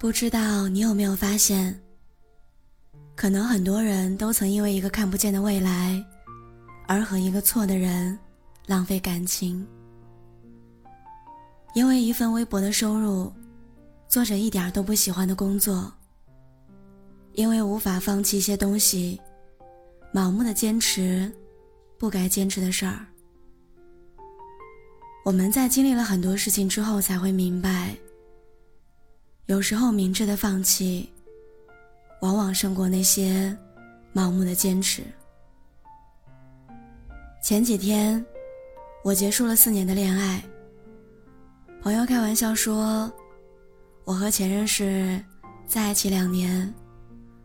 不知道你有没有发现，可能很多人都曾因为一个看不见的未来，而和一个错的人浪费感情。因为一份微薄的收入，做着一点都不喜欢的工作。因为无法放弃一些东西，盲目的坚持不该坚持的事儿。我们在经历了很多事情之后，才会明白。有时候，明智的放弃，往往胜过那些盲目的坚持。前几天，我结束了四年的恋爱。朋友开玩笑说，我和前任是在一起两年，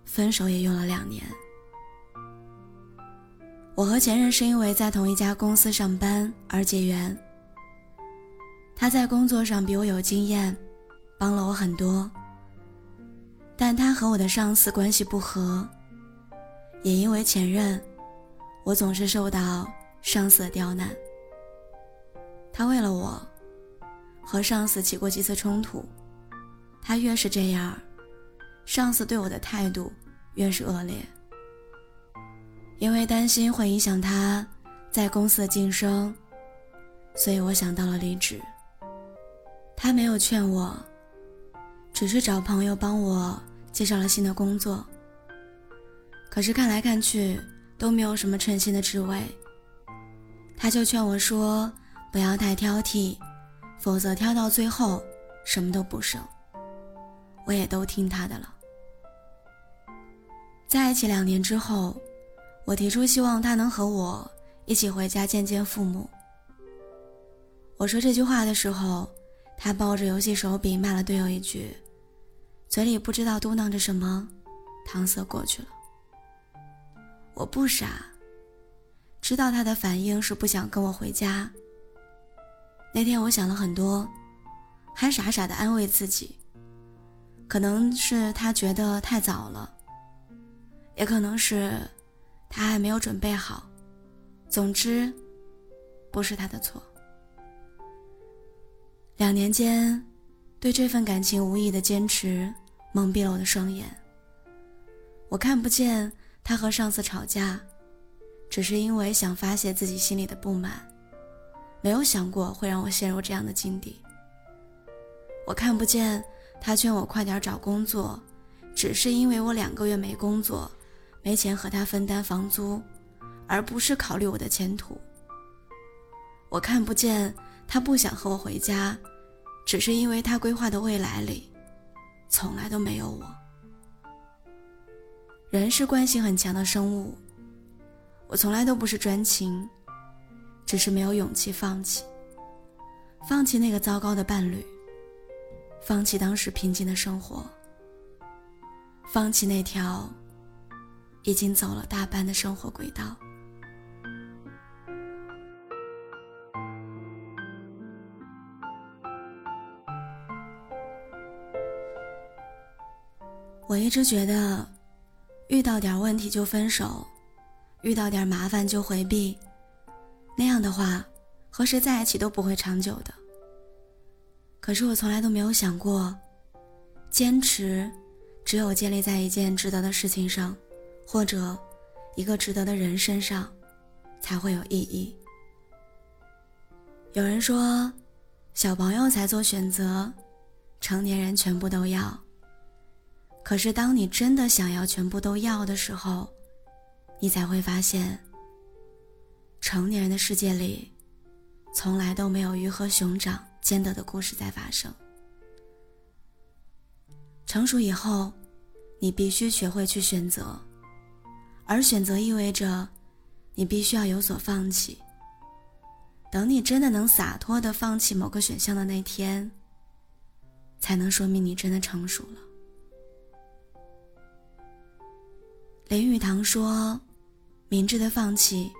分手也用了两年。我和前任是因为在同一家公司上班而结缘。他在工作上比我有经验。帮了我很多，但他和我的上司关系不和，也因为前任，我总是受到上司的刁难。他为了我，和上司起过几次冲突，他越是这样，上司对我的态度越是恶劣。因为担心会影响他在公司的晋升，所以我想到了离职。他没有劝我。只是找朋友帮我介绍了新的工作，可是看来看去都没有什么称心的职位。他就劝我说：“不要太挑剔，否则挑到最后什么都不剩。”我也都听他的了。在一起两年之后，我提出希望他能和我一起回家见见父母。我说这句话的时候，他抱着游戏手柄骂了队友一句。嘴里不知道嘟囔着什么，搪塞过去了。我不傻，知道他的反应是不想跟我回家。那天我想了很多，还傻傻的安慰自己，可能是他觉得太早了，也可能是他还没有准备好。总之，不是他的错。两年间。对这份感情无意的坚持，蒙蔽了我的双眼。我看不见他和上司吵架，只是因为想发泄自己心里的不满，没有想过会让我陷入这样的境地。我看不见他劝我快点找工作，只是因为我两个月没工作，没钱和他分担房租，而不是考虑我的前途。我看不见他不想和我回家。只是因为他规划的未来里，从来都没有我。人是惯性很强的生物，我从来都不是专情，只是没有勇气放弃，放弃那个糟糕的伴侣，放弃当时平静的生活，放弃那条已经走了大半的生活轨道。我一直觉得，遇到点问题就分手，遇到点麻烦就回避，那样的话，和谁在一起都不会长久的。可是我从来都没有想过，坚持，只有建立在一件值得的事情上，或者一个值得的人身上，才会有意义。有人说，小朋友才做选择，成年人全部都要。可是，当你真的想要全部都要的时候，你才会发现，成年人的世界里，从来都没有鱼和熊掌兼得的故事在发生。成熟以后，你必须学会去选择，而选择意味着，你必须要有所放弃。等你真的能洒脱的放弃某个选项的那天，才能说明你真的成熟了。林语堂说：“明智的放弃，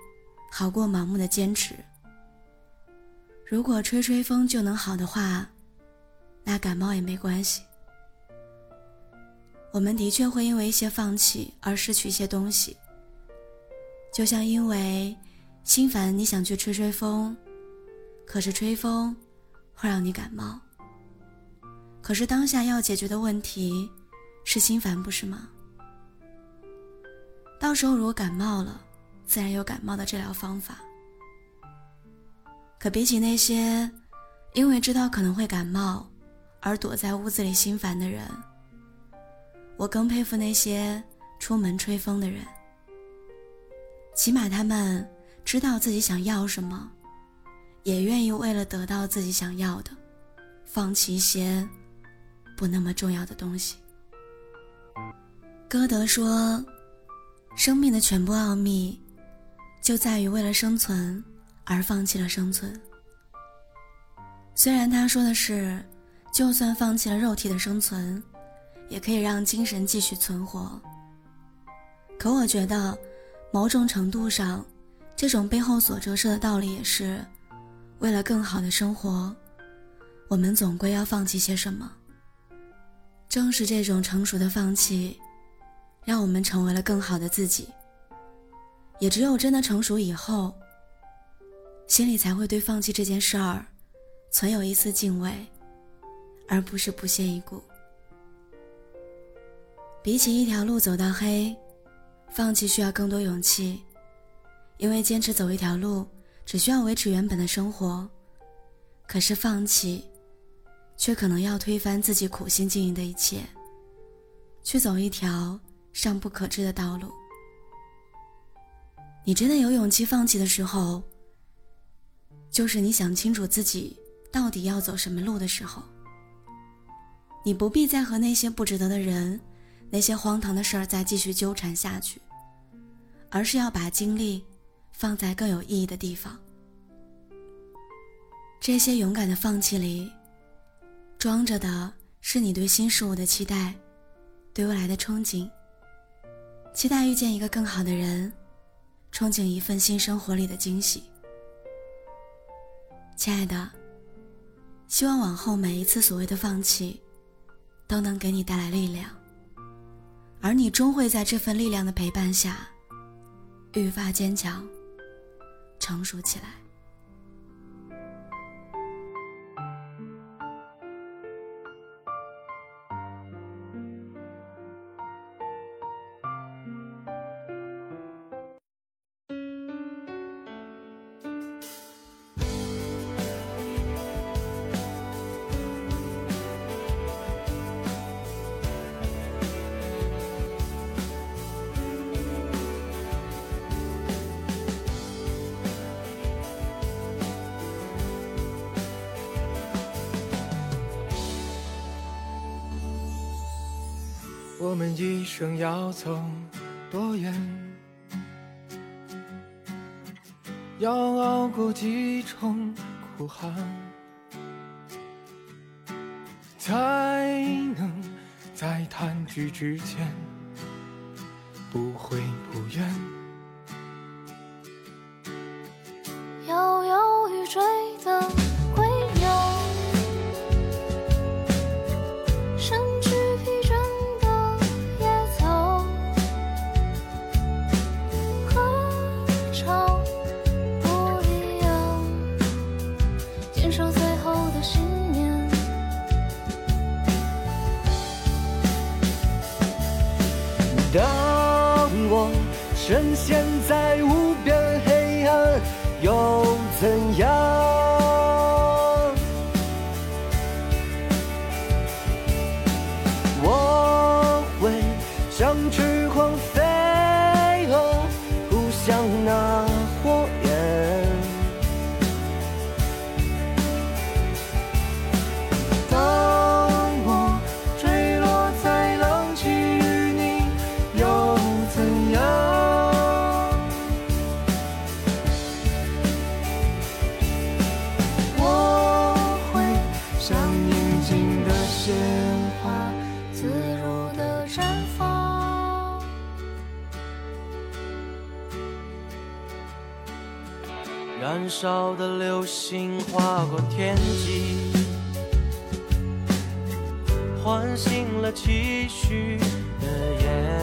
好过盲目的坚持。如果吹吹风就能好的话，那感冒也没关系。我们的确会因为一些放弃而失去一些东西，就像因为心烦你想去吹吹风，可是吹风会让你感冒。可是当下要解决的问题是心烦，不是吗？到时候如果感冒了，自然有感冒的治疗方法。可比起那些因为知道可能会感冒而躲在屋子里心烦的人，我更佩服那些出门吹风的人。起码他们知道自己想要什么，也愿意为了得到自己想要的，放弃一些。不那么重要的东西。歌德说：“生命的全部奥秘，就在于为了生存而放弃了生存。”虽然他说的是，就算放弃了肉体的生存，也可以让精神继续存活。可我觉得，某种程度上，这种背后所折射的道理也是，为了更好的生活，我们总归要放弃些什么。正是这种成熟的放弃，让我们成为了更好的自己。也只有真的成熟以后，心里才会对放弃这件事儿存有一丝敬畏，而不是不屑一顾。比起一条路走到黑，放弃需要更多勇气，因为坚持走一条路只需要维持原本的生活，可是放弃。却可能要推翻自己苦心经营的一切，去走一条尚不可知的道路。你真的有勇气放弃的时候，就是你想清楚自己到底要走什么路的时候。你不必再和那些不值得的人、那些荒唐的事儿再继续纠缠下去，而是要把精力放在更有意义的地方。这些勇敢的放弃里。装着的是你对新事物的期待，对未来的憧憬。期待遇见一个更好的人，憧憬一份新生活里的惊喜。亲爱的，希望往后每一次所谓的放弃，都能给你带来力量，而你终会在这份力量的陪伴下，愈发坚强，成熟起来。我们一生要走多远？要熬过几重苦寒，才能在弹指之间不悔不怨？当我深陷在无边黑暗，又怎样？我会像翅狂飞蛾，扑向那燃烧的流星划过天际，唤醒了期许的眼。